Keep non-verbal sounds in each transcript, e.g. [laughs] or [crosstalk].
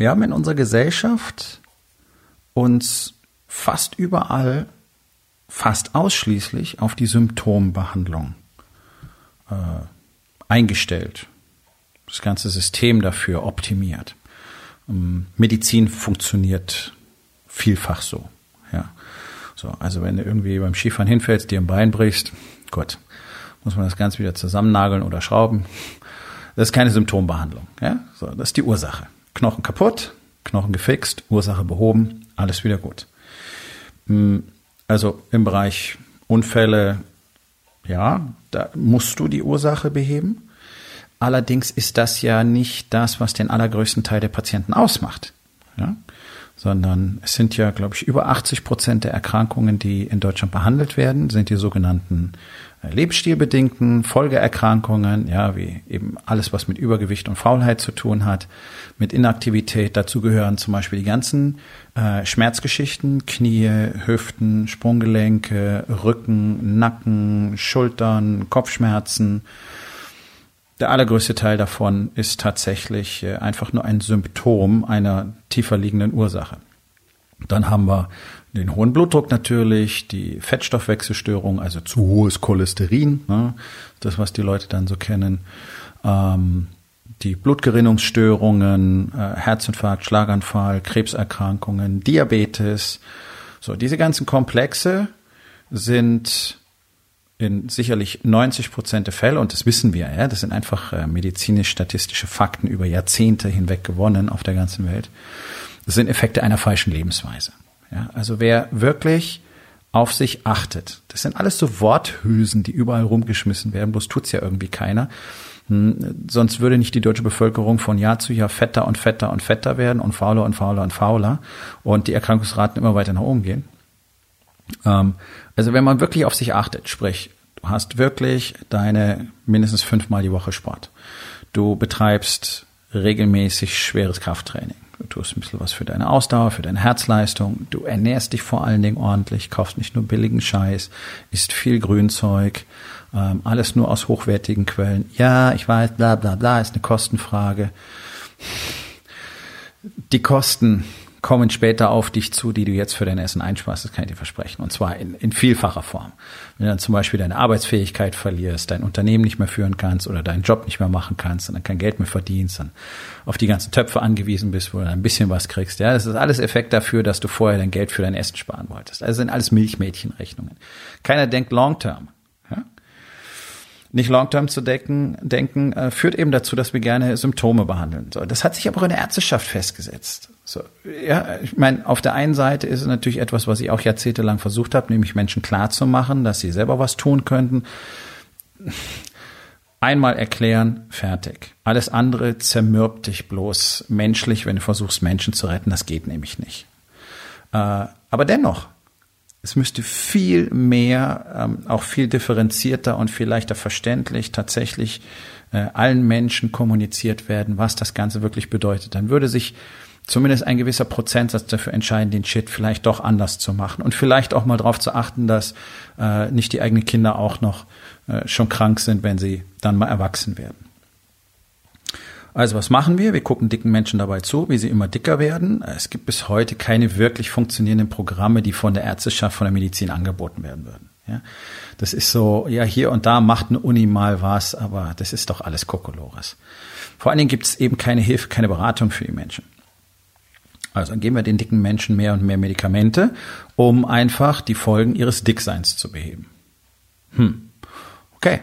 Wir haben in unserer Gesellschaft uns fast überall, fast ausschließlich auf die Symptombehandlung äh, eingestellt. Das ganze System dafür optimiert. Ähm, Medizin funktioniert vielfach so. Ja. So, also wenn du irgendwie beim Skifahren hinfällst, dir ein Bein brichst, gut, muss man das Ganze wieder zusammennageln oder schrauben. Das ist keine Symptombehandlung. Ja? So, das ist die Ursache. Knochen kaputt, Knochen gefixt, Ursache behoben, alles wieder gut. Hm, also im Bereich Unfälle, ja, da musst du die Ursache beheben. Allerdings ist das ja nicht das, was den allergrößten Teil der Patienten ausmacht. Ja? sondern es sind ja, glaube ich, über 80 Prozent der Erkrankungen, die in Deutschland behandelt werden, sind die sogenannten lebensstilbedingten Folgeerkrankungen, ja, wie eben alles, was mit Übergewicht und Faulheit zu tun hat, mit Inaktivität. Dazu gehören zum Beispiel die ganzen äh, Schmerzgeschichten, Knie, Hüften, Sprunggelenke, Rücken, Nacken, Schultern, Kopfschmerzen, der allergrößte Teil davon ist tatsächlich äh, einfach nur ein Symptom einer tiefer liegenden Ursache. Dann haben wir den hohen Blutdruck natürlich, die Fettstoffwechselstörung, also zu hohes Cholesterin, ne, das was die Leute dann so kennen, ähm, die Blutgerinnungsstörungen, äh, Herzinfarkt, Schlaganfall, Krebserkrankungen, Diabetes. So, diese ganzen Komplexe sind in sicherlich 90 Prozent der Fälle, und das wissen wir, ja, das sind einfach äh, medizinisch-statistische Fakten über Jahrzehnte hinweg gewonnen auf der ganzen Welt, das sind Effekte einer falschen Lebensweise. Ja, also wer wirklich auf sich achtet, das sind alles so Worthülsen, die überall rumgeschmissen werden, bloß tut's ja irgendwie keiner. Hm, sonst würde nicht die deutsche Bevölkerung von Jahr zu Jahr fetter und fetter und fetter werden und fauler und fauler und fauler und die Erkrankungsraten immer weiter nach oben gehen. Ähm, also wenn man wirklich auf sich achtet, sprich, du hast wirklich deine mindestens fünfmal die Woche Sport. Du betreibst regelmäßig schweres Krafttraining. Du tust ein bisschen was für deine Ausdauer, für deine Herzleistung. Du ernährst dich vor allen Dingen ordentlich, kaufst nicht nur billigen Scheiß, isst viel Grünzeug, ähm, alles nur aus hochwertigen Quellen. Ja, ich weiß, bla bla bla, ist eine Kostenfrage. Die Kosten kommen später auf dich zu, die du jetzt für dein Essen einsparst, das kann ich dir versprechen. Und zwar in, in vielfacher Form. Wenn du dann zum Beispiel deine Arbeitsfähigkeit verlierst, dein Unternehmen nicht mehr führen kannst oder deinen Job nicht mehr machen kannst und dann kein Geld mehr verdienst, dann auf die ganzen Töpfe angewiesen bist, wo du dann ein bisschen was kriegst. Ja, das ist alles Effekt dafür, dass du vorher dein Geld für dein Essen sparen wolltest. Also sind alles Milchmädchenrechnungen. Keiner denkt long term nicht long-term zu decken, denken, äh, führt eben dazu, dass wir gerne Symptome behandeln. So, das hat sich aber auch in der Ärzteschaft festgesetzt. So, ja, ich meine, auf der einen Seite ist es natürlich etwas, was ich auch jahrzehntelang versucht habe, nämlich Menschen klarzumachen, dass sie selber was tun könnten. Einmal erklären, fertig. Alles andere zermürbt dich bloß menschlich, wenn du versuchst, Menschen zu retten. Das geht nämlich nicht. Äh, aber dennoch, es müsste viel mehr, ähm, auch viel differenzierter und viel leichter verständlich tatsächlich äh, allen Menschen kommuniziert werden, was das Ganze wirklich bedeutet. Dann würde sich zumindest ein gewisser Prozentsatz dafür entscheiden, den Shit vielleicht doch anders zu machen und vielleicht auch mal darauf zu achten, dass äh, nicht die eigenen Kinder auch noch äh, schon krank sind, wenn sie dann mal erwachsen werden. Also was machen wir? Wir gucken dicken Menschen dabei zu, wie sie immer dicker werden. Es gibt bis heute keine wirklich funktionierenden Programme, die von der Ärzteschaft, von der Medizin angeboten werden würden. Ja, das ist so, ja, hier und da macht eine Uni mal was, aber das ist doch alles Kokolores. Vor allen Dingen gibt es eben keine Hilfe, keine Beratung für die Menschen. Also dann geben wir den dicken Menschen mehr und mehr Medikamente, um einfach die Folgen ihres Dickseins zu beheben. Hm. Okay,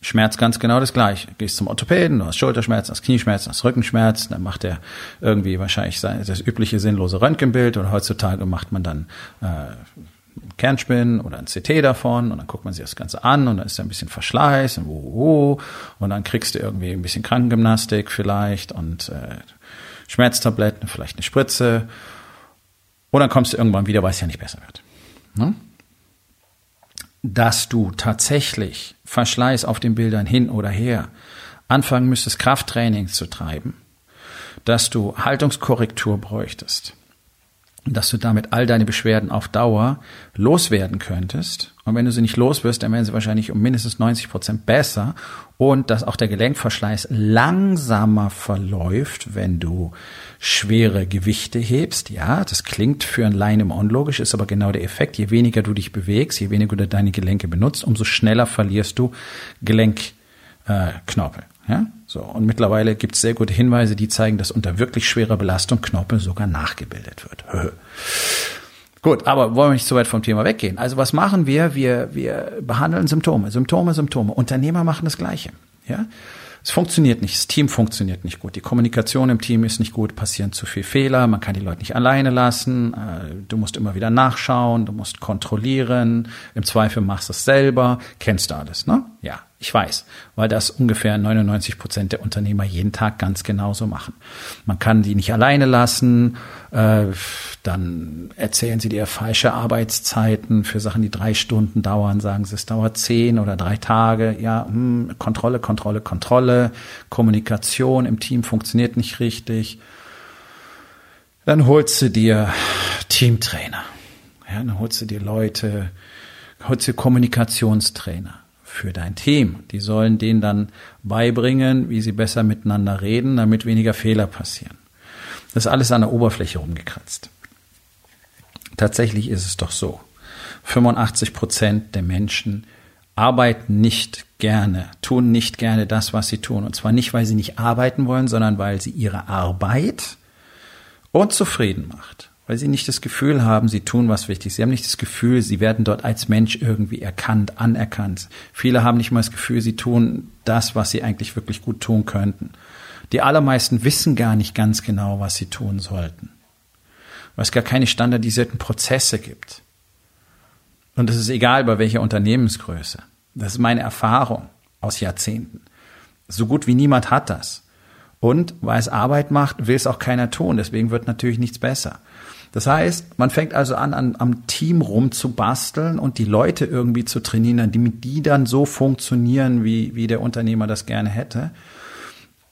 Schmerz ganz genau das gleiche. Gehst zum Orthopäden, du hast Schulterschmerzen, hast Knieschmerzen, hast Rückenschmerzen, dann macht er irgendwie wahrscheinlich das übliche sinnlose Röntgenbild oder heutzutage macht man dann äh, Kernspinnen oder ein CT davon und dann guckt man sich das Ganze an und dann ist da ein bisschen Verschleiß und, oh, und dann kriegst du irgendwie ein bisschen Krankengymnastik vielleicht und äh, Schmerztabletten, vielleicht eine Spritze und dann kommst du irgendwann wieder, weil es ja nicht besser wird. Ne? Dass du tatsächlich Verschleiß auf den Bildern hin oder her anfangen müsstest, Krafttraining zu treiben, dass du Haltungskorrektur bräuchtest, dass du damit all deine Beschwerden auf Dauer loswerden könntest. Und wenn du sie nicht los wirst, dann werden sie wahrscheinlich um mindestens 90 Prozent besser. Und dass auch der Gelenkverschleiß langsamer verläuft, wenn du schwere Gewichte hebst. Ja, das klingt für ein Laien im unlogisch, ist aber genau der Effekt. Je weniger du dich bewegst, je weniger du deine Gelenke benutzt, umso schneller verlierst du Gelenkknorpel. Ja? So, und mittlerweile gibt es sehr gute Hinweise, die zeigen, dass unter wirklich schwerer Belastung Knorpel sogar nachgebildet wird. [laughs] Gut, aber wollen wir nicht so weit vom Thema weggehen. Also was machen wir? Wir, wir behandeln Symptome, Symptome, Symptome. Unternehmer machen das Gleiche. Ja? Es funktioniert nicht, das Team funktioniert nicht gut, die Kommunikation im Team ist nicht gut, passieren zu viel Fehler, man kann die Leute nicht alleine lassen, äh, du musst immer wieder nachschauen, du musst kontrollieren, im Zweifel machst du es selber, kennst du alles, ne? Ja. Ich weiß, weil das ungefähr 99 Prozent der Unternehmer jeden Tag ganz genauso machen. Man kann die nicht alleine lassen, äh, dann erzählen sie dir falsche Arbeitszeiten für Sachen, die drei Stunden dauern, sagen sie, es dauert zehn oder drei Tage. Ja, hm, Kontrolle, Kontrolle, Kontrolle, Kommunikation im Team funktioniert nicht richtig. Dann holst du dir Teamtrainer. Ja, dann holst du dir Leute, holst du Kommunikationstrainer für dein Team. Die sollen denen dann beibringen, wie sie besser miteinander reden, damit weniger Fehler passieren. Das ist alles an der Oberfläche rumgekratzt. Tatsächlich ist es doch so. 85 Prozent der Menschen arbeiten nicht gerne, tun nicht gerne das, was sie tun. Und zwar nicht, weil sie nicht arbeiten wollen, sondern weil sie ihre Arbeit unzufrieden macht weil sie nicht das Gefühl haben, sie tun was wichtig. Sie haben nicht das Gefühl, sie werden dort als Mensch irgendwie erkannt, anerkannt. Viele haben nicht mal das Gefühl, sie tun das, was sie eigentlich wirklich gut tun könnten. Die allermeisten wissen gar nicht ganz genau, was sie tun sollten, weil es gar keine standardisierten Prozesse gibt. Und es ist egal, bei welcher Unternehmensgröße. Das ist meine Erfahrung aus Jahrzehnten. So gut wie niemand hat das. Und weil es Arbeit macht, will es auch keiner tun. Deswegen wird natürlich nichts besser. Das heißt, man fängt also an, an am Team rumzubasteln und die Leute irgendwie zu trainieren, damit die dann so funktionieren, wie, wie der Unternehmer das gerne hätte.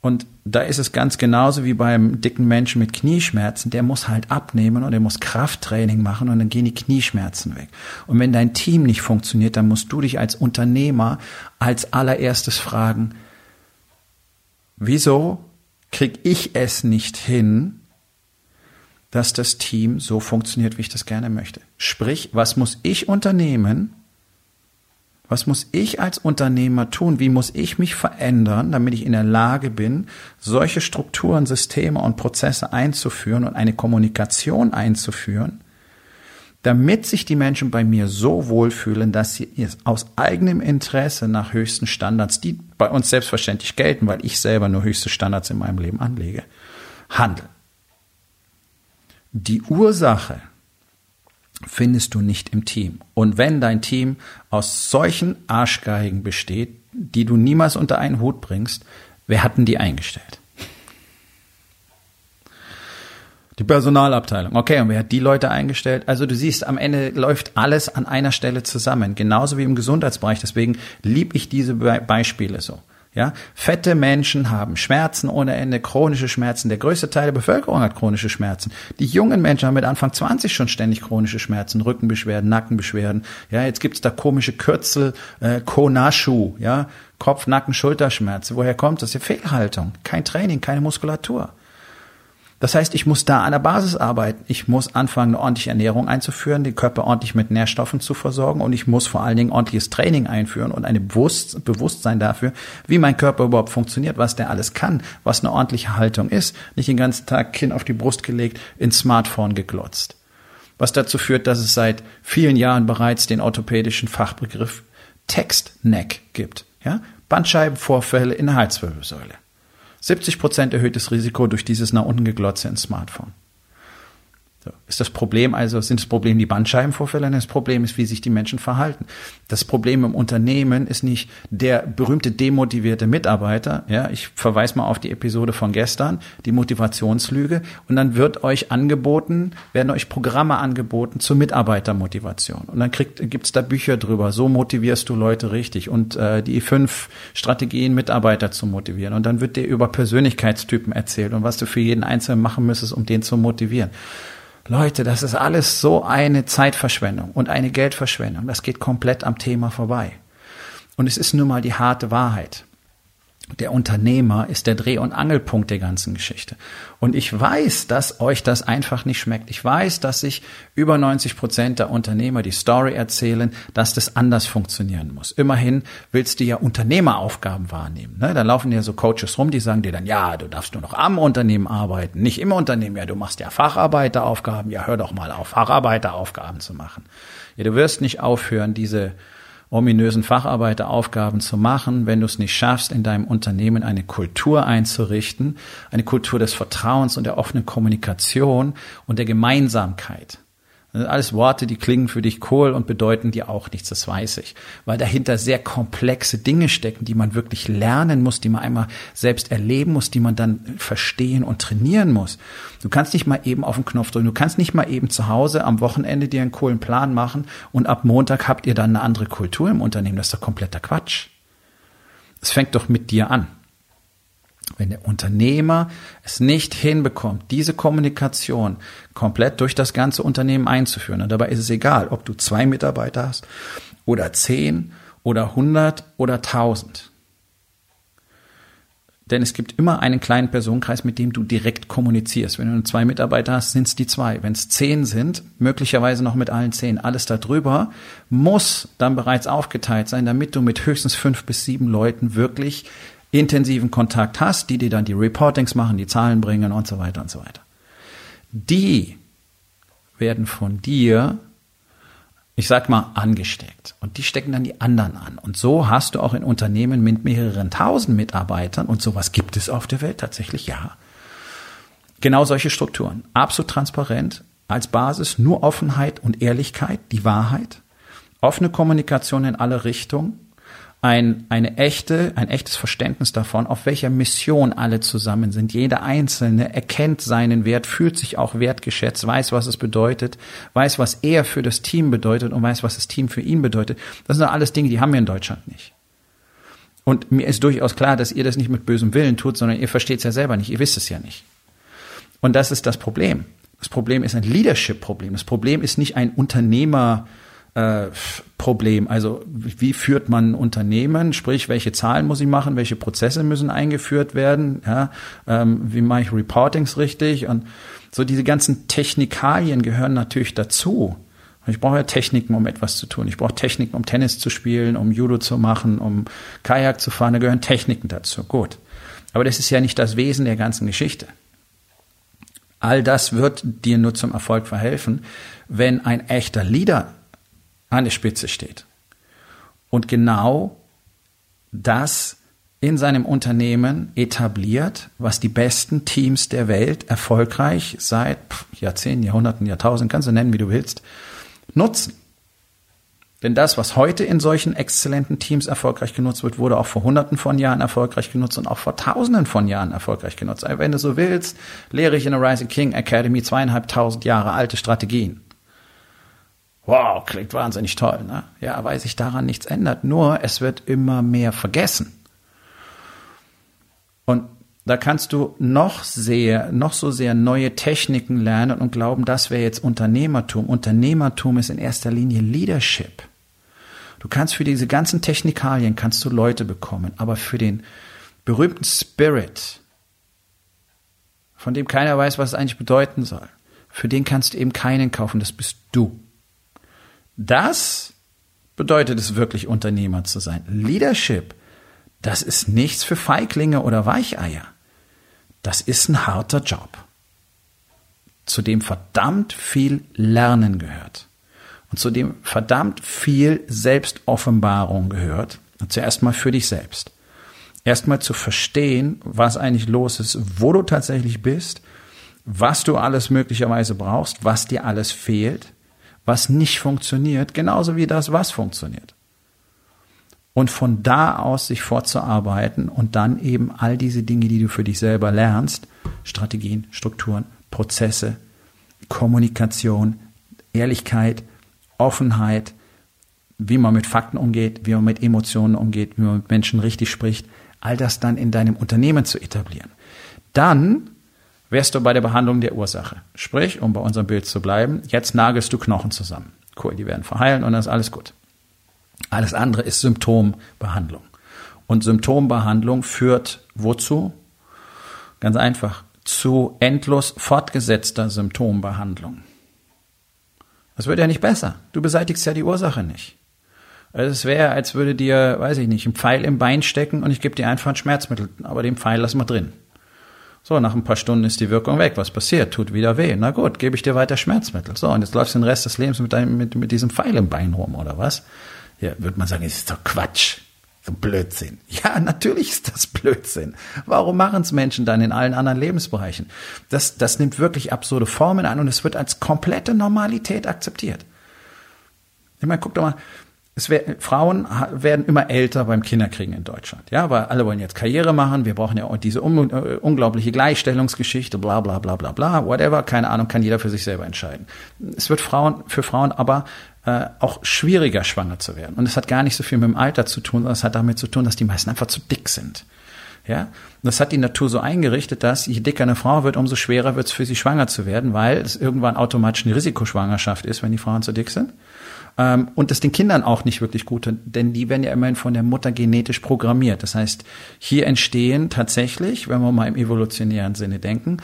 Und da ist es ganz genauso wie beim dicken Menschen mit Knieschmerzen. Der muss halt abnehmen und er muss Krafttraining machen und dann gehen die Knieschmerzen weg. Und wenn dein Team nicht funktioniert, dann musst du dich als Unternehmer als allererstes fragen, wieso krieg ich es nicht hin, dass das Team so funktioniert, wie ich das gerne möchte. Sprich, was muss ich unternehmen? Was muss ich als Unternehmer tun? Wie muss ich mich verändern, damit ich in der Lage bin, solche Strukturen, Systeme und Prozesse einzuführen und eine Kommunikation einzuführen, damit sich die Menschen bei mir so wohlfühlen, dass sie aus eigenem Interesse nach höchsten Standards, die bei uns selbstverständlich gelten, weil ich selber nur höchste Standards in meinem Leben anlege, handeln. Die Ursache findest du nicht im Team. Und wenn dein Team aus solchen Arschgeigen besteht, die du niemals unter einen Hut bringst, wer hat denn die eingestellt? Die Personalabteilung. Okay, und wer hat die Leute eingestellt? Also du siehst, am Ende läuft alles an einer Stelle zusammen, genauso wie im Gesundheitsbereich. Deswegen liebe ich diese Beispiele so. Ja, fette Menschen haben Schmerzen ohne Ende, chronische Schmerzen. Der größte Teil der Bevölkerung hat chronische Schmerzen. Die jungen Menschen haben mit Anfang 20 schon ständig chronische Schmerzen, Rückenbeschwerden, Nackenbeschwerden. Ja, jetzt gibt's da komische Kürzel, äh, Konashu, ja, Kopf, Nacken, Schulterschmerzen. Woher kommt das? Die Fehlhaltung, kein Training, keine Muskulatur. Das heißt, ich muss da an der Basis arbeiten. Ich muss anfangen, eine ordentliche Ernährung einzuführen, den Körper ordentlich mit Nährstoffen zu versorgen und ich muss vor allen Dingen ordentliches Training einführen und ein Bewusst Bewusstsein dafür, wie mein Körper überhaupt funktioniert, was der alles kann, was eine ordentliche Haltung ist. Nicht den ganzen Tag Kinn auf die Brust gelegt, ins Smartphone geglotzt. Was dazu führt, dass es seit vielen Jahren bereits den orthopädischen Fachbegriff Textneck gibt. Ja? Bandscheibenvorfälle in der Halswirbelsäule. 70 Prozent erhöhtes Risiko durch dieses nach unten geglotze ins Smartphone. Ist das Problem also, sind das Problem die Bandscheibenvorfälle? Das Problem ist, wie sich die Menschen verhalten. Das Problem im Unternehmen ist nicht der berühmte demotivierte Mitarbeiter. Ja, ich verweise mal auf die Episode von gestern, die Motivationslüge. Und dann wird euch angeboten, werden euch Programme angeboten zur Mitarbeitermotivation. Und dann kriegt, gibt's da Bücher drüber. So motivierst du Leute richtig. Und äh, die fünf Strategien, Mitarbeiter zu motivieren. Und dann wird dir über Persönlichkeitstypen erzählt und was du für jeden Einzelnen machen müsstest, um den zu motivieren. Leute, das ist alles so eine Zeitverschwendung und eine Geldverschwendung. Das geht komplett am Thema vorbei. Und es ist nun mal die harte Wahrheit. Der Unternehmer ist der Dreh- und Angelpunkt der ganzen Geschichte. Und ich weiß, dass euch das einfach nicht schmeckt. Ich weiß, dass sich über 90 Prozent der Unternehmer die Story erzählen, dass das anders funktionieren muss. Immerhin willst du ja Unternehmeraufgaben wahrnehmen. Ne? Da laufen ja so Coaches rum, die sagen dir dann, ja, du darfst nur noch am Unternehmen arbeiten, nicht im Unternehmen. Ja, du machst ja Facharbeiteraufgaben. Ja, hör doch mal auf, Facharbeiteraufgaben zu machen. Ja, du wirst nicht aufhören, diese ominösen Facharbeiteraufgaben zu machen, wenn du es nicht schaffst, in deinem Unternehmen eine Kultur einzurichten, eine Kultur des Vertrauens und der offenen Kommunikation und der Gemeinsamkeit. Sind alles Worte, die klingen für dich cool und bedeuten dir auch nichts, das weiß ich. Weil dahinter sehr komplexe Dinge stecken, die man wirklich lernen muss, die man einmal selbst erleben muss, die man dann verstehen und trainieren muss. Du kannst nicht mal eben auf den Knopf drücken, du kannst nicht mal eben zu Hause am Wochenende dir einen coolen Plan machen und ab Montag habt ihr dann eine andere Kultur im Unternehmen. Das ist doch kompletter Quatsch. Es fängt doch mit dir an. Wenn der Unternehmer es nicht hinbekommt, diese Kommunikation komplett durch das ganze Unternehmen einzuführen, und dabei ist es egal, ob du zwei Mitarbeiter hast oder zehn oder hundert oder tausend. Denn es gibt immer einen kleinen Personenkreis, mit dem du direkt kommunizierst. Wenn du zwei Mitarbeiter hast, sind es die zwei. Wenn es zehn sind, möglicherweise noch mit allen zehn, alles darüber, muss dann bereits aufgeteilt sein, damit du mit höchstens fünf bis sieben Leuten wirklich intensiven Kontakt hast, die dir dann die Reportings machen, die Zahlen bringen und so weiter und so weiter. Die werden von dir, ich sag mal, angesteckt. Und die stecken dann die anderen an. Und so hast du auch in Unternehmen mit mehreren tausend Mitarbeitern, und sowas gibt es auf der Welt tatsächlich, ja, genau solche Strukturen. Absolut transparent, als Basis nur Offenheit und Ehrlichkeit, die Wahrheit, offene Kommunikation in alle Richtungen, ein, eine echte, ein echtes Verständnis davon, auf welcher Mission alle zusammen sind. Jeder Einzelne erkennt seinen Wert, fühlt sich auch wertgeschätzt, weiß, was es bedeutet, weiß, was er für das Team bedeutet und weiß, was das Team für ihn bedeutet. Das sind alles Dinge, die haben wir in Deutschland nicht. Und mir ist durchaus klar, dass ihr das nicht mit bösem Willen tut, sondern ihr versteht es ja selber nicht, ihr wisst es ja nicht. Und das ist das Problem. Das Problem ist ein Leadership-Problem. Das Problem ist nicht ein Unternehmer, äh, Problem. Also wie führt man ein Unternehmen? Sprich, welche Zahlen muss ich machen? Welche Prozesse müssen eingeführt werden? Ja, ähm, wie mache ich Reportings richtig? Und so diese ganzen Technikalien gehören natürlich dazu. Ich brauche ja Techniken, um etwas zu tun. Ich brauche Techniken, um Tennis zu spielen, um Judo zu machen, um Kajak zu fahren. Da gehören Techniken dazu. Gut. Aber das ist ja nicht das Wesen der ganzen Geschichte. All das wird dir nur zum Erfolg verhelfen, wenn ein echter Leader an der Spitze steht. Und genau das in seinem Unternehmen etabliert, was die besten Teams der Welt erfolgreich seit Jahrzehnten, Jahrhunderten, Jahrtausenden, kannst du nennen, wie du willst, nutzen. Denn das, was heute in solchen exzellenten Teams erfolgreich genutzt wird, wurde auch vor Hunderten von Jahren erfolgreich genutzt und auch vor Tausenden von Jahren erfolgreich genutzt. Wenn du so willst, lehre ich in der Rising King Academy zweieinhalbtausend Jahre alte Strategien. Wow, klingt wahnsinnig toll, ne? Ja, weil sich daran nichts ändert. Nur es wird immer mehr vergessen. Und da kannst du noch sehr, noch so sehr neue Techniken lernen und glauben, das wäre jetzt Unternehmertum. Unternehmertum ist in erster Linie Leadership. Du kannst für diese ganzen Technikalien kannst du Leute bekommen, aber für den berühmten Spirit, von dem keiner weiß, was es eigentlich bedeuten soll, für den kannst du eben keinen kaufen, das bist du. Das bedeutet es wirklich, Unternehmer zu sein. Leadership, das ist nichts für Feiglinge oder Weicheier. Das ist ein harter Job, zu dem verdammt viel Lernen gehört und zu dem verdammt viel Selbstoffenbarung gehört. Und zuerst mal für dich selbst. Erstmal zu verstehen, was eigentlich los ist, wo du tatsächlich bist, was du alles möglicherweise brauchst, was dir alles fehlt, was nicht funktioniert, genauso wie das, was funktioniert. Und von da aus sich fortzuarbeiten und dann eben all diese Dinge, die du für dich selber lernst, Strategien, Strukturen, Prozesse, Kommunikation, Ehrlichkeit, Offenheit, wie man mit Fakten umgeht, wie man mit Emotionen umgeht, wie man mit Menschen richtig spricht, all das dann in deinem Unternehmen zu etablieren. Dann wärst du bei der Behandlung der Ursache. Sprich, um bei unserem Bild zu bleiben, jetzt nagelst du Knochen zusammen. Cool, die werden verheilen und dann ist alles gut. Alles andere ist Symptombehandlung. Und Symptombehandlung führt wozu? Ganz einfach, zu endlos fortgesetzter Symptombehandlung. Das wird ja nicht besser. Du beseitigst ja die Ursache nicht. Also es wäre, als würde dir, weiß ich nicht, ein Pfeil im Bein stecken und ich gebe dir einfach ein Schmerzmittel, aber den Pfeil lass mal drin. So, nach ein paar Stunden ist die Wirkung weg. Was passiert? Tut wieder weh. Na gut, gebe ich dir weiter Schmerzmittel. So, und jetzt läufst du den Rest des Lebens mit, deinem, mit, mit diesem Pfeil im Bein rum, oder was? Ja, würde man sagen, das ist doch Quatsch. So Blödsinn. [laughs] Ja, natürlich ist das Blödsinn. Warum machen es Menschen dann in allen anderen Lebensbereichen? Das, das nimmt wirklich absurde Formen an und es wird als komplette Normalität akzeptiert. Ich meine, guck doch mal, es wär, Frauen werden immer älter beim Kinderkriegen in Deutschland. Ja, weil alle wollen jetzt Karriere machen. Wir brauchen ja diese un, uh, unglaubliche Gleichstellungsgeschichte, bla, bla, bla, bla, bla, whatever. Keine Ahnung, kann jeder für sich selber entscheiden. Es wird Frauen, für Frauen aber äh, auch schwieriger, schwanger zu werden. Und es hat gar nicht so viel mit dem Alter zu tun, sondern es hat damit zu tun, dass die meisten einfach zu dick sind. Ja, das hat die Natur so eingerichtet, dass je dicker eine Frau wird, umso schwerer wird es für sie schwanger zu werden, weil es irgendwann automatisch eine Risikoschwangerschaft ist, wenn die Frauen zu dick sind. Ähm, und das den Kindern auch nicht wirklich gut, denn die werden ja immerhin von der Mutter genetisch programmiert. Das heißt, hier entstehen tatsächlich, wenn wir mal im evolutionären Sinne denken,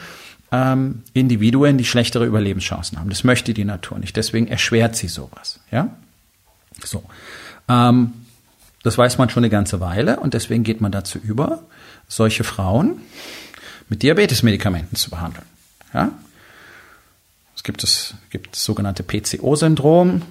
ähm, Individuen, die schlechtere Überlebenschancen haben. Das möchte die Natur nicht. Deswegen erschwert sie sowas. Ja, so. Ähm, das weiß man schon eine ganze Weile und deswegen geht man dazu über, solche Frauen mit Diabetesmedikamenten zu behandeln. Ja? Es gibt das, gibt das sogenannte PCO-Syndrom,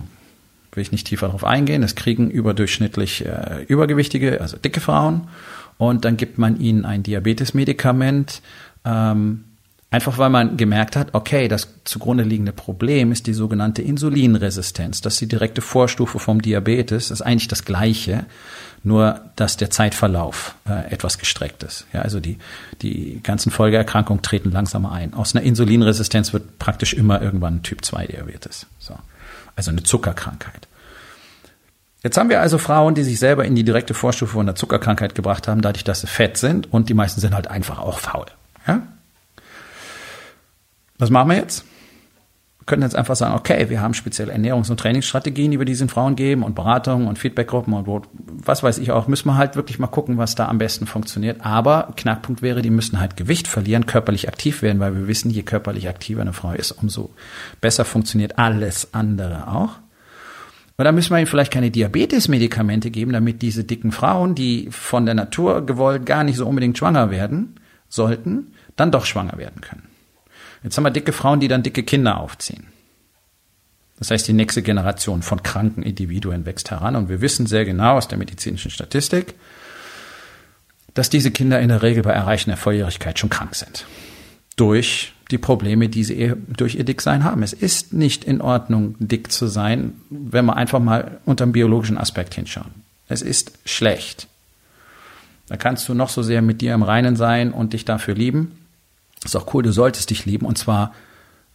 will ich nicht tiefer darauf eingehen. Das kriegen überdurchschnittlich äh, übergewichtige, also dicke Frauen. Und dann gibt man ihnen ein Diabetesmedikament, ähm, einfach weil man gemerkt hat, okay, das zugrunde liegende Problem ist die sogenannte Insulinresistenz. Das ist die direkte Vorstufe vom Diabetes. Das ist eigentlich das Gleiche, nur dass der Zeitverlauf äh, etwas gestreckt ist. Ja, also die, die ganzen Folgeerkrankungen treten langsamer ein. Aus einer Insulinresistenz wird praktisch immer irgendwann Typ 2 Diabetes. So also eine Zuckerkrankheit. Jetzt haben wir also Frauen, die sich selber in die direkte Vorstufe von der Zuckerkrankheit gebracht haben, dadurch, dass sie fett sind und die meisten sind halt einfach auch faul. Ja? Was machen wir jetzt? Wir können jetzt einfach sagen, okay, wir haben spezielle Ernährungs- und Trainingsstrategien, die wir diesen Frauen geben und Beratungen und Feedbackgruppen und was weiß ich auch. Müssen wir halt wirklich mal gucken, was da am besten funktioniert. Aber Knackpunkt wäre, die müssen halt Gewicht verlieren, körperlich aktiv werden, weil wir wissen, je körperlich aktiver eine Frau ist, umso besser funktioniert alles andere auch. Und da müssen wir ihnen vielleicht keine Diabetesmedikamente geben, damit diese dicken Frauen, die von der Natur gewollt gar nicht so unbedingt schwanger werden sollten, dann doch schwanger werden können. Jetzt haben wir dicke Frauen, die dann dicke Kinder aufziehen. Das heißt, die nächste Generation von kranken Individuen wächst heran und wir wissen sehr genau aus der medizinischen Statistik, dass diese Kinder in der Regel bei Erreichen der Volljährigkeit schon krank sind. Durch die Probleme, die sie durch ihr Dicksein haben. Es ist nicht in Ordnung, dick zu sein, wenn wir einfach mal unter dem biologischen Aspekt hinschauen. Es ist schlecht. Da kannst du noch so sehr mit dir im Reinen sein und dich dafür lieben. Ist auch cool, du solltest dich lieben und zwar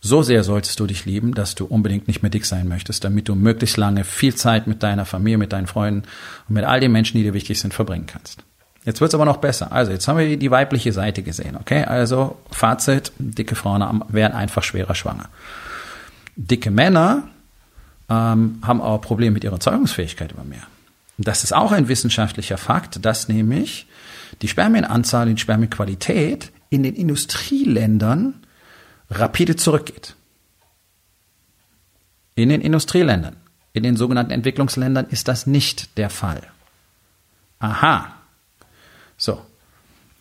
so sehr solltest du dich lieben, dass du unbedingt nicht mehr dick sein möchtest, damit du möglichst lange viel Zeit mit deiner Familie, mit deinen Freunden und mit all den Menschen, die dir wichtig sind, verbringen kannst. Jetzt wird's aber noch besser. Also jetzt haben wir die weibliche Seite gesehen, okay? Also Fazit, dicke Frauen werden einfach schwerer schwanger. Dicke Männer ähm, haben aber Probleme mit ihrer Zeugungsfähigkeit immer mehr. Das ist auch ein wissenschaftlicher Fakt, dass nämlich die Spermienanzahl die Spermienqualität in den Industrieländern rapide zurückgeht. In den Industrieländern, in den sogenannten Entwicklungsländern ist das nicht der Fall. Aha. So.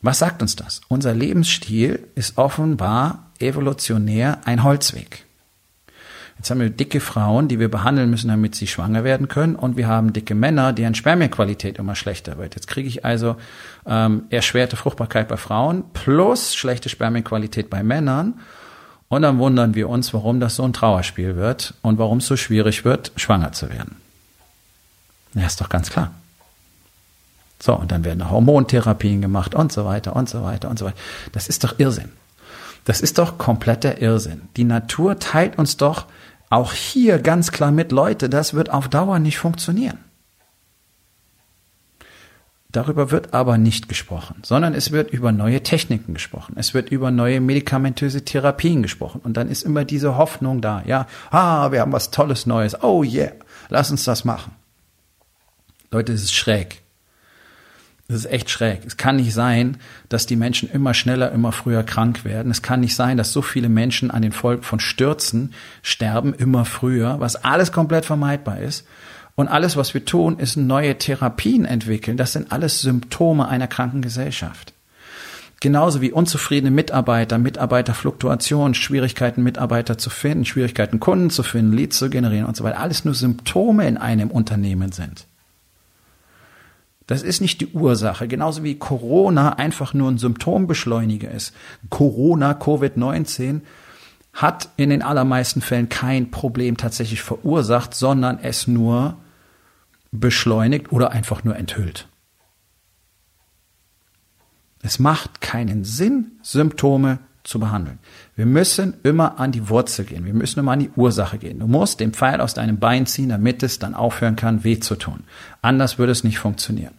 Was sagt uns das? Unser Lebensstil ist offenbar evolutionär ein Holzweg. Jetzt haben wir dicke Frauen, die wir behandeln müssen, damit sie schwanger werden können. Und wir haben dicke Männer, deren Spermienqualität immer schlechter wird. Jetzt kriege ich also ähm, erschwerte Fruchtbarkeit bei Frauen plus schlechte Spermienqualität bei Männern. Und dann wundern wir uns, warum das so ein Trauerspiel wird und warum es so schwierig wird, schwanger zu werden. Ja, ist doch ganz klar. So, und dann werden Hormontherapien gemacht und so weiter und so weiter und so weiter. Das ist doch Irrsinn. Das ist doch kompletter Irrsinn. Die Natur teilt uns doch auch hier ganz klar mit, Leute, das wird auf Dauer nicht funktionieren. Darüber wird aber nicht gesprochen, sondern es wird über neue Techniken gesprochen. Es wird über neue medikamentöse Therapien gesprochen. Und dann ist immer diese Hoffnung da. Ja, ah, wir haben was Tolles Neues. Oh yeah, lass uns das machen. Leute, es ist schräg. Es ist echt schräg. Es kann nicht sein, dass die Menschen immer schneller, immer früher krank werden. Es kann nicht sein, dass so viele Menschen an den Folgen von Stürzen sterben, immer früher, was alles komplett vermeidbar ist. Und alles, was wir tun, ist neue Therapien entwickeln. Das sind alles Symptome einer kranken Gesellschaft. Genauso wie unzufriedene Mitarbeiter, Mitarbeiterfluktuation, Schwierigkeiten, Mitarbeiter zu finden, Schwierigkeiten, Kunden zu finden, Leads zu generieren und so weiter. Alles nur Symptome in einem Unternehmen sind. Das ist nicht die Ursache. Genauso wie Corona einfach nur ein Symptombeschleuniger ist. Corona, Covid-19 hat in den allermeisten Fällen kein Problem tatsächlich verursacht, sondern es nur beschleunigt oder einfach nur enthüllt. Es macht keinen Sinn, Symptome zu behandeln. Wir müssen immer an die Wurzel gehen. Wir müssen immer an die Ursache gehen. Du musst den Pfeil aus deinem Bein ziehen, damit es dann aufhören kann, weh zu tun. Anders würde es nicht funktionieren.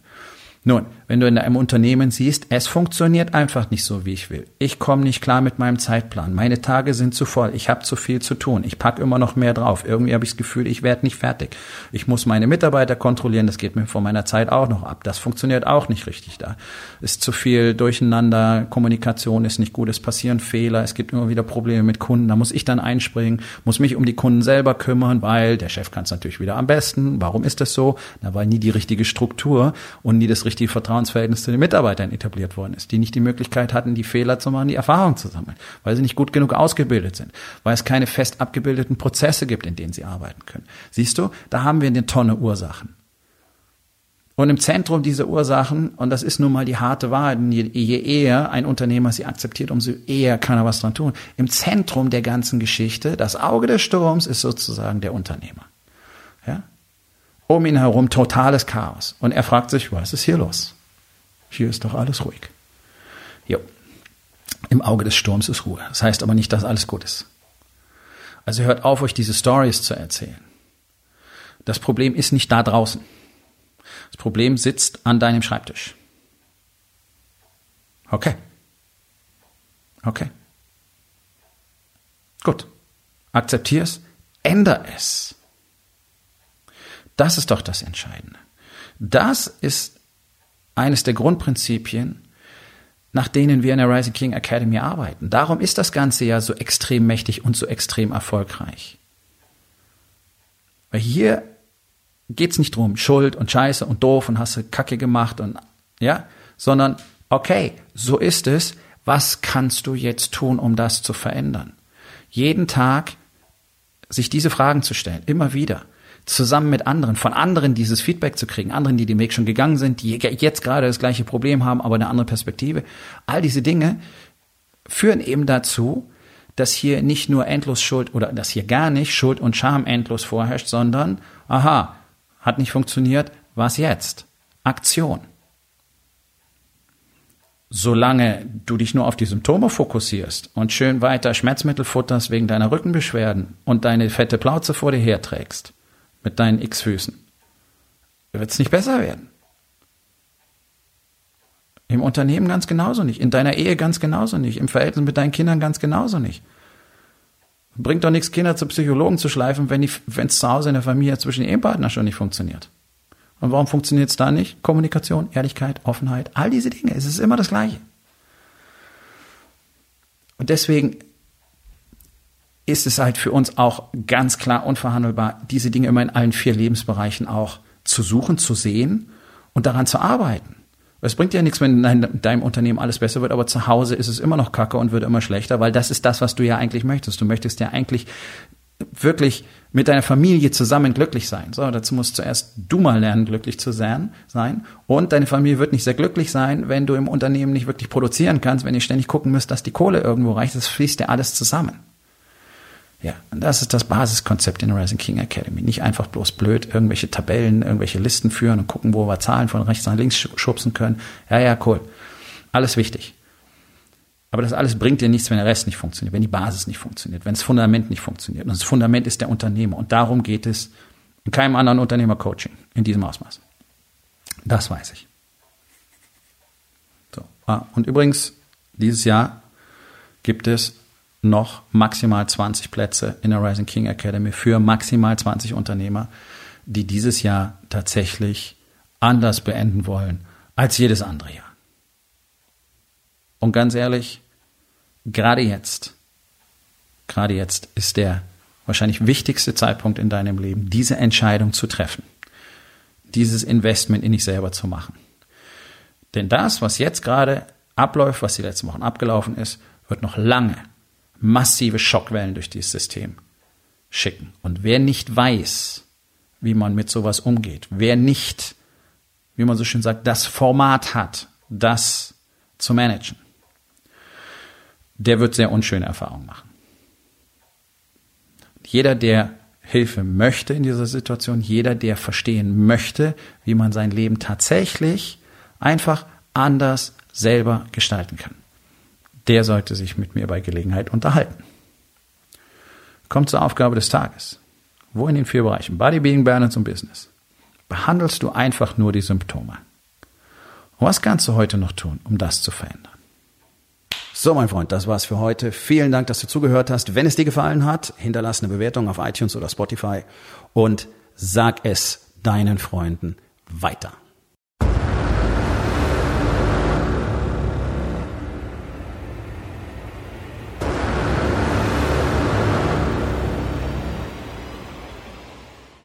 Nun, wenn du in einem Unternehmen siehst, es funktioniert einfach nicht so, wie ich will. Ich komme nicht klar mit meinem Zeitplan. Meine Tage sind zu voll. Ich habe zu viel zu tun. Ich pack immer noch mehr drauf. Irgendwie habe ich das Gefühl, ich werde nicht fertig. Ich muss meine Mitarbeiter kontrollieren. Das geht mir vor meiner Zeit auch noch ab. Das funktioniert auch nicht richtig da. Ist zu viel Durcheinander. Kommunikation ist nicht gut. Es passieren Fehler. Es gibt immer wieder Probleme mit Kunden. Da muss ich dann einspringen, muss mich um die Kunden selber kümmern, weil der Chef kann es natürlich wieder am besten. Warum ist das so? Da war nie die richtige Struktur und nie das richtige Vertrauensverhältnis Verhältnis zu den Mitarbeitern etabliert worden ist, die nicht die Möglichkeit hatten, die Fehler zu machen, die Erfahrung zu sammeln, weil sie nicht gut genug ausgebildet sind, weil es keine fest abgebildeten Prozesse gibt, in denen sie arbeiten können. Siehst du, da haben wir eine Tonne Ursachen. Und im Zentrum dieser Ursachen, und das ist nun mal die harte Wahrheit, je, je eher ein Unternehmer sie akzeptiert, umso eher kann er was dran tun. Im Zentrum der ganzen Geschichte, das Auge des Sturms ist sozusagen der Unternehmer. Ja? Um ihn herum totales Chaos. Und er fragt sich, was ist hier los? Hier ist doch alles ruhig. Jo. Im Auge des Sturms ist Ruhe. Das heißt aber nicht, dass alles gut ist. Also hört auf, euch diese Stories zu erzählen. Das Problem ist nicht da draußen. Das Problem sitzt an deinem Schreibtisch. Okay. Okay. Gut. Akzeptier es, änder es. Das ist doch das Entscheidende. Das ist eines der Grundprinzipien, nach denen wir in der Rising King Academy arbeiten. Darum ist das Ganze ja so extrem mächtig und so extrem erfolgreich. Weil hier geht's nicht drum, Schuld und Scheiße und doof und hast du Kacke gemacht und, ja, sondern, okay, so ist es. Was kannst du jetzt tun, um das zu verändern? Jeden Tag sich diese Fragen zu stellen, immer wieder zusammen mit anderen, von anderen dieses Feedback zu kriegen, anderen, die den Weg schon gegangen sind, die jetzt gerade das gleiche Problem haben, aber eine andere Perspektive. All diese Dinge führen eben dazu, dass hier nicht nur endlos Schuld oder dass hier gar nicht Schuld und Scham endlos vorherrscht, sondern, aha, hat nicht funktioniert, was jetzt? Aktion. Solange du dich nur auf die Symptome fokussierst und schön weiter Schmerzmittel futterst wegen deiner Rückenbeschwerden und deine fette Plauze vor dir herträgst, mit deinen X-Füßen. Wird es nicht besser werden. Im Unternehmen ganz genauso nicht. In deiner Ehe ganz genauso nicht. Im Verhältnis mit deinen Kindern ganz genauso nicht. Bringt doch nichts, Kinder zu Psychologen zu schleifen, wenn es zu Hause in der Familie zwischen den Ehepartnern schon nicht funktioniert. Und warum funktioniert es da nicht? Kommunikation, Ehrlichkeit, Offenheit, all diese Dinge. Es ist immer das Gleiche. Und deswegen ist es halt für uns auch ganz klar unverhandelbar, diese Dinge immer in allen vier Lebensbereichen auch zu suchen, zu sehen und daran zu arbeiten. Es bringt ja nichts, wenn in deinem Unternehmen alles besser wird, aber zu Hause ist es immer noch kacke und wird immer schlechter, weil das ist das, was du ja eigentlich möchtest. Du möchtest ja eigentlich wirklich mit deiner Familie zusammen glücklich sein. So, dazu musst zuerst du mal lernen, glücklich zu sein. Und deine Familie wird nicht sehr glücklich sein, wenn du im Unternehmen nicht wirklich produzieren kannst, wenn ihr ständig gucken müsst, dass die Kohle irgendwo reicht. Das fließt ja alles zusammen. Ja, das ist das Basiskonzept in der Rising King Academy. Nicht einfach bloß blöd irgendwelche Tabellen, irgendwelche Listen führen und gucken, wo wir Zahlen von rechts nach links schubsen können. Ja, ja, cool. Alles wichtig. Aber das alles bringt dir nichts, wenn der Rest nicht funktioniert, wenn die Basis nicht funktioniert, wenn das Fundament nicht funktioniert. Und das Fundament ist der Unternehmer. Und darum geht es in keinem anderen Unternehmercoaching in diesem Ausmaß. Das weiß ich. So. Ah, und übrigens, dieses Jahr gibt es noch maximal 20 Plätze in der Rising King Academy für maximal 20 Unternehmer, die dieses Jahr tatsächlich anders beenden wollen als jedes andere Jahr. Und ganz ehrlich, gerade jetzt, gerade jetzt ist der wahrscheinlich wichtigste Zeitpunkt in deinem Leben, diese Entscheidung zu treffen, dieses Investment in dich selber zu machen. Denn das, was jetzt gerade abläuft, was die letzten Wochen abgelaufen ist, wird noch lange massive Schockwellen durch dieses System schicken. Und wer nicht weiß, wie man mit sowas umgeht, wer nicht, wie man so schön sagt, das Format hat, das zu managen, der wird sehr unschöne Erfahrungen machen. Jeder, der Hilfe möchte in dieser Situation, jeder, der verstehen möchte, wie man sein Leben tatsächlich einfach anders selber gestalten kann, der sollte sich mit mir bei Gelegenheit unterhalten. Kommt zur Aufgabe des Tages. Wo in den vier Bereichen Bodybuilding, Balance und Business behandelst du einfach nur die Symptome? Was kannst du heute noch tun, um das zu verändern? So, mein Freund, das war's für heute. Vielen Dank, dass du zugehört hast. Wenn es dir gefallen hat, hinterlass eine Bewertung auf iTunes oder Spotify und sag es deinen Freunden weiter.